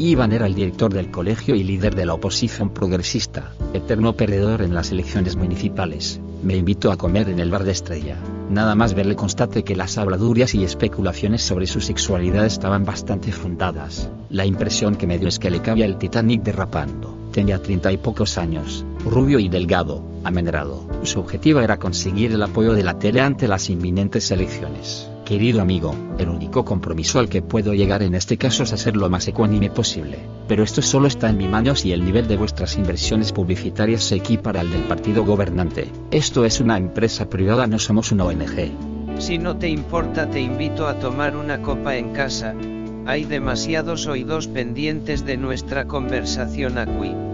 Iván era el director del colegio y líder de la oposición progresista, eterno perdedor en las elecciones municipales. Me invitó a comer en el bar de Estrella. Nada más verle constate que las habladurías y especulaciones sobre su sexualidad estaban bastante fundadas. La impresión que me dio es que le cabía el Titanic derrapando. Tenía treinta y pocos años, rubio y delgado, amenerado. Su objetivo era conseguir el apoyo de la tele ante las inminentes elecciones. Querido amigo, el único compromiso al que puedo llegar en este caso es hacer lo más ecuánime posible. Pero esto solo está en mi mano si el nivel de vuestras inversiones publicitarias se equipara al del partido gobernante. Esto es una empresa privada, no somos una ONG. Si no te importa te invito a tomar una copa en casa, hay demasiados oídos pendientes de nuestra conversación aquí.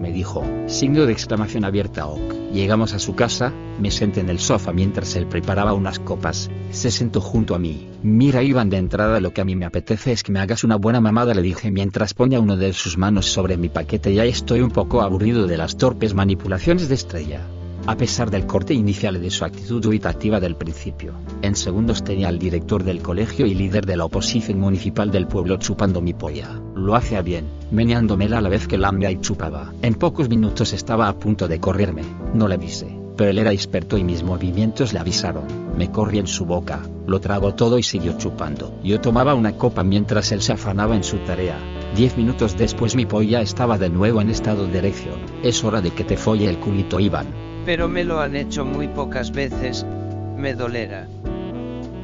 Me dijo, signo de exclamación abierta ok. Llegamos a su casa, me senté en el sofá mientras él preparaba unas copas, se sentó junto a mí. Mira Iván de entrada lo que a mí me apetece es que me hagas una buena mamada le dije mientras ponía uno de sus manos sobre mi paquete ya estoy un poco aburrido de las torpes manipulaciones de estrella. A pesar del corte inicial y de su actitud huitativa del principio, en segundos tenía al director del colegio y líder de la oposición municipal del pueblo chupando mi polla. Lo hacía bien, meneándomela a la vez que lambia y chupaba. En pocos minutos estaba a punto de correrme, no le avisé, pero él era experto y mis movimientos le avisaron. Me corrí en su boca, lo tragó todo y siguió chupando. Yo tomaba una copa mientras él se afanaba en su tarea. Diez minutos después mi polla estaba de nuevo en estado de erección. Es hora de que te folle el culito Iván. Pero me lo han hecho muy pocas veces, me dolera.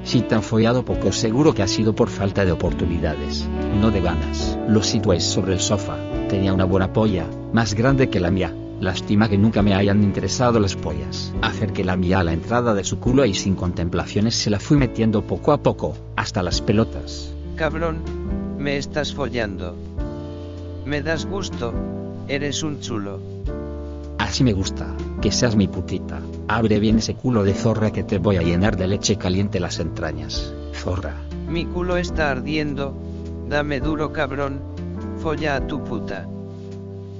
Si te han follado poco seguro que ha sido por falta de oportunidades, no de ganas. Lo situé sobre el sofá, tenía una buena polla, más grande que la mía. Lástima que nunca me hayan interesado las pollas. Acerqué la mía a la entrada de su culo y sin contemplaciones se la fui metiendo poco a poco, hasta las pelotas. Cabrón, me estás follando. Me das gusto, eres un chulo. Así me gusta, que seas mi putita. Abre bien ese culo de zorra que te voy a llenar de leche caliente las entrañas. Zorra. Mi culo está ardiendo, dame duro cabrón, folla a tu puta.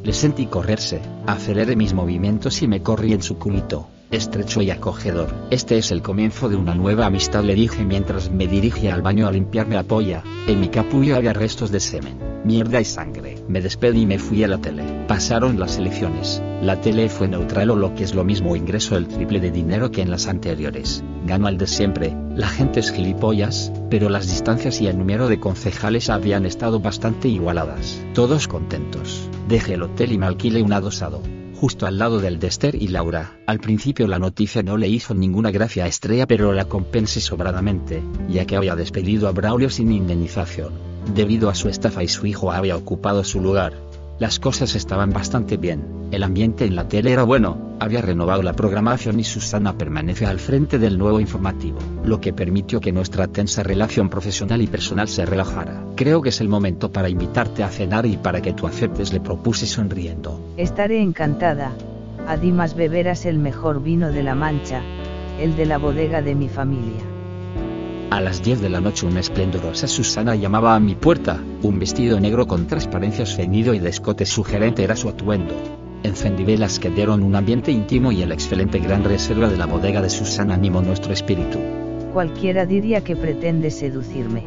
Le sentí correrse, aceleré mis movimientos y me corrí en su culito, estrecho y acogedor. Este es el comienzo de una nueva amistad le dije mientras me dirigía al baño a limpiarme la polla, en mi capullo había restos de semen, mierda y sangre. Me despedí y me fui a la tele. Pasaron las elecciones, la tele fue neutral o lo que es lo mismo ingreso el triple de dinero que en las anteriores. Ganó al de siempre, la gente es gilipollas, pero las distancias y el número de concejales habían estado bastante igualadas. Todos contentos. Dejé el hotel y me alquilé un adosado, justo al lado del de Esther y Laura. Al principio la noticia no le hizo ninguna gracia a Estrella pero la compensé sobradamente, ya que había despedido a Braulio sin indemnización. Debido a su estafa y su hijo había ocupado su lugar. Las cosas estaban bastante bien, el ambiente en la tele era bueno, había renovado la programación y Susana permanece al frente del nuevo informativo, lo que permitió que nuestra tensa relación profesional y personal se relajara. Creo que es el momento para invitarte a cenar y para que tú aceptes le propuse sonriendo. Estaré encantada. Adimas beberás el mejor vino de la Mancha, el de la bodega de mi familia. A las 10 de la noche una esplendorosa Susana llamaba a mi puerta, un vestido negro con transparencia ceñido y de escote sugerente era su atuendo. Encendivelas que dieron un ambiente íntimo y el excelente gran reserva de la bodega de Susana animó nuestro espíritu. Cualquiera diría que pretende seducirme.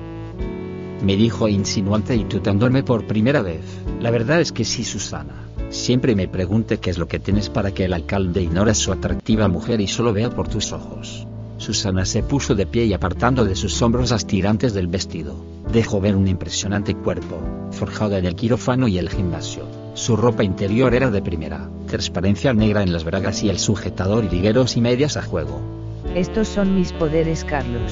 Me dijo insinuante y tutándome por primera vez. La verdad es que sí, Susana. Siempre me pregunte qué es lo que tienes para que el alcalde ignore a su atractiva mujer y solo vea por tus ojos. Susana se puso de pie y apartando de sus hombros las tirantes del vestido, dejó ver un impresionante cuerpo, forjado en el quirófano y el gimnasio. Su ropa interior era de primera, transparencia negra en las bragas y el sujetador y ligueros y medias a juego. Estos son mis poderes, Carlos.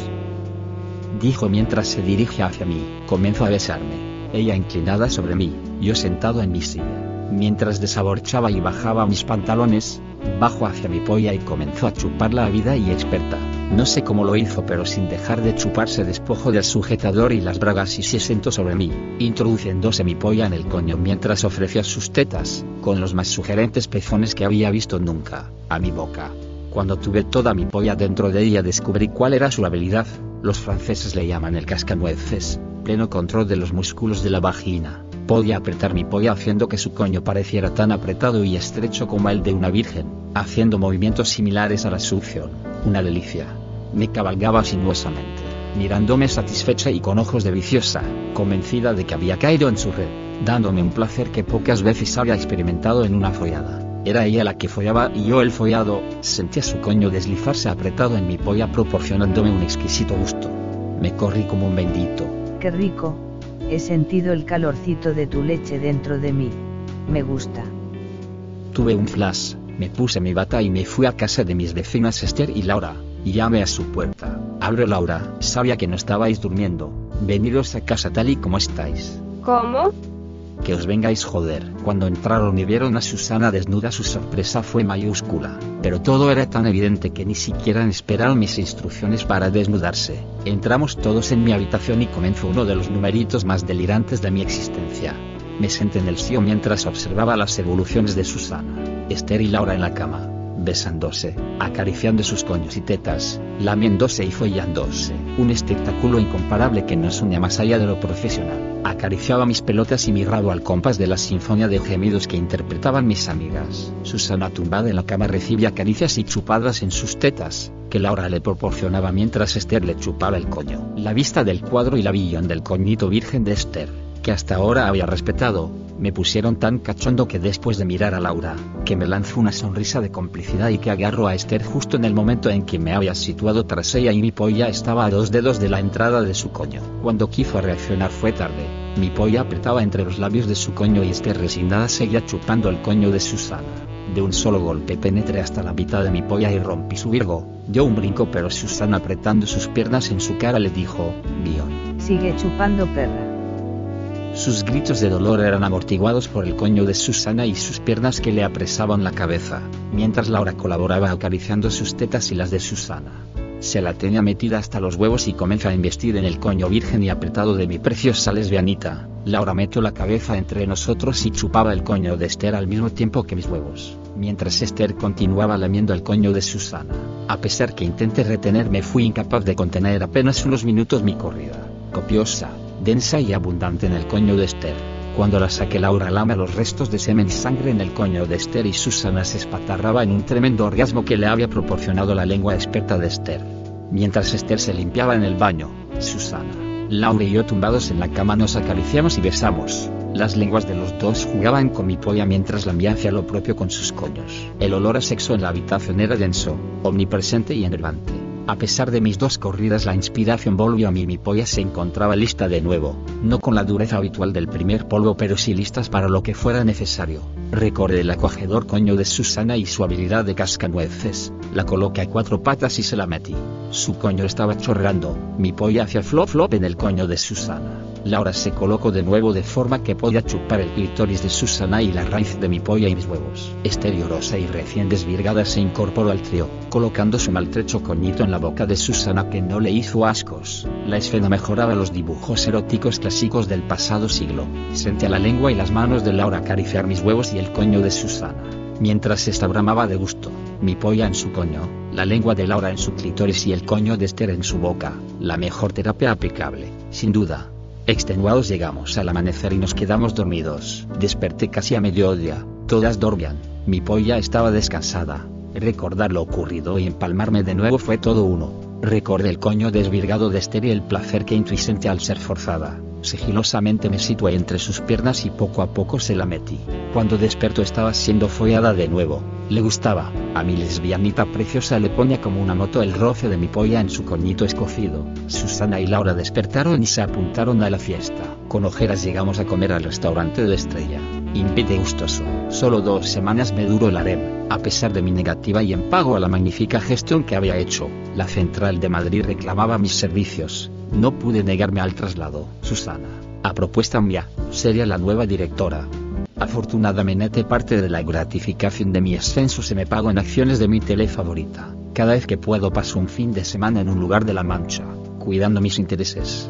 dijo mientras se dirige hacia mí. Comenzó a besarme. Ella inclinada sobre mí, yo sentado en mi silla. Mientras desaborchaba y bajaba mis pantalones, bajó hacia mi polla y comenzó a chupar la vida y experta. No sé cómo lo hizo pero sin dejar de chuparse despojó del sujetador y las bragas y se sentó sobre mí, introduciéndose mi polla en el coño mientras ofrecía sus tetas, con los más sugerentes pezones que había visto nunca, a mi boca. Cuando tuve toda mi polla dentro de ella descubrí cuál era su habilidad, los franceses le llaman el cascanueces, pleno control de los músculos de la vagina. Podía apretar mi polla haciendo que su coño pareciera tan apretado y estrecho como el de una virgen, haciendo movimientos similares a la succión. Una delicia. Me cabalgaba sinuosamente, mirándome satisfecha y con ojos de viciosa, convencida de que había caído en su red, dándome un placer que pocas veces había experimentado en una follada. Era ella la que follaba y yo el follado, sentía su coño deslizarse apretado en mi polla proporcionándome un exquisito gusto. Me corrí como un bendito. Qué rico, he sentido el calorcito de tu leche dentro de mí. Me gusta. Tuve un flash, me puse mi bata y me fui a casa de mis vecinas Esther y Laura. Llamé a su puerta. Abro Laura, sabía que no estabais durmiendo. Veniros a casa tal y como estáis. ¿Cómo? Que os vengáis joder. Cuando entraron y vieron a Susana desnuda su sorpresa fue mayúscula. Pero todo era tan evidente que ni siquiera esperaron mis instrucciones para desnudarse. Entramos todos en mi habitación y comenzó uno de los numeritos más delirantes de mi existencia. Me senté en el sillón mientras observaba las evoluciones de Susana, Esther y Laura en la cama, besándose, acariciando sus coños y tetas, lamiéndose y follándose. Un espectáculo incomparable que nos une más allá de lo profesional. Acariciaba mis pelotas y mi rabo al compás de la sinfonía de gemidos que interpretaban mis amigas. Susana tumbada en la cama recibía caricias y chupadas en sus tetas, que Laura le proporcionaba mientras Esther le chupaba el coño. La vista del cuadro y la visión del coñito virgen de Esther que hasta ahora había respetado, me pusieron tan cachondo que después de mirar a Laura, que me lanzó una sonrisa de complicidad y que agarró a Esther justo en el momento en que me había situado tras ella y mi polla estaba a dos dedos de la entrada de su coño. Cuando quiso reaccionar fue tarde, mi polla apretaba entre los labios de su coño y Esther resignada seguía chupando el coño de Susana. De un solo golpe penetré hasta la mitad de mi polla y rompí su virgo. Dio un brinco pero Susana apretando sus piernas en su cara le dijo, Bion. Sigue chupando perra. Sus gritos de dolor eran amortiguados por el coño de Susana y sus piernas que le apresaban la cabeza, mientras Laura colaboraba acariciando sus tetas y las de Susana. Se la tenía metida hasta los huevos y comenzó a investir en el coño virgen y apretado de mi preciosa lesbianita. Laura metió la cabeza entre nosotros y chupaba el coño de Esther al mismo tiempo que mis huevos, mientras Esther continuaba lamiendo el coño de Susana. A pesar que intenté retenerme fui incapaz de contener apenas unos minutos mi corrida. Copiosa, densa y abundante en el coño de Esther. Cuando la saqué Laura lama los restos de semen y sangre en el coño de Esther y Susana se espatarraba en un tremendo orgasmo que le había proporcionado la lengua experta de Esther. Mientras Esther se limpiaba en el baño, Susana, Laura y yo tumbados en la cama nos acariciamos y besamos. Las lenguas de los dos jugaban con mi polla mientras la mía hacía lo propio con sus coños. El olor a sexo en la habitación era denso, omnipresente y enervante. A pesar de mis dos corridas la inspiración volvió a mí mi polla se encontraba lista de nuevo, no con la dureza habitual del primer polvo pero sí listas para lo que fuera necesario. Recordé el acogedor coño de Susana y su habilidad de cascanueces, la coloqué a cuatro patas y se la metí. Su coño estaba chorreando, mi polla hacía flop flop en el coño de Susana. Laura se colocó de nuevo de forma que podía chupar el clítoris de Susana y la raíz de mi polla y mis huevos. Esteriorosa y recién desvirgada se incorporó al trío, colocando su maltrecho coñito en la boca de Susana que no le hizo ascos. La escena mejoraba los dibujos eróticos clásicos del pasado siglo. Sentía la lengua y las manos de Laura acariciar mis huevos y el coño de Susana. Mientras esta bramaba de gusto, mi polla en su coño, la lengua de Laura en su clítoris y el coño de Esther en su boca, la mejor terapia aplicable, sin duda. Extenuados llegamos al amanecer y nos quedamos dormidos. Desperté casi a mediodía, todas dormían, mi polla estaba descansada. Recordar lo ocurrido y empalmarme de nuevo fue todo uno. Recordé el coño desvirgado de Esther y el placer que intuí al ser forzada. Sigilosamente me situé entre sus piernas y poco a poco se la metí. Cuando despertó estaba siendo follada de nuevo. Le gustaba. A mi lesbianita preciosa le ponía como una moto el roce de mi polla en su coñito escocido. Susana y Laura despertaron y se apuntaron a la fiesta. Con ojeras llegamos a comer al restaurante de la estrella. Impide gustoso. Solo dos semanas me duró el harem. A pesar de mi negativa y en pago a la magnífica gestión que había hecho, la central de Madrid reclamaba mis servicios No pude negarme al traslado. Susana, a propuesta mía, sería la nueva directora. Afortunadamente parte de la gratificación de mi ascenso se me pagó en acciones de mi tele favorita. Cada vez que puedo paso un fin de semana en un lugar de la Mancha, cuidando mis intereses.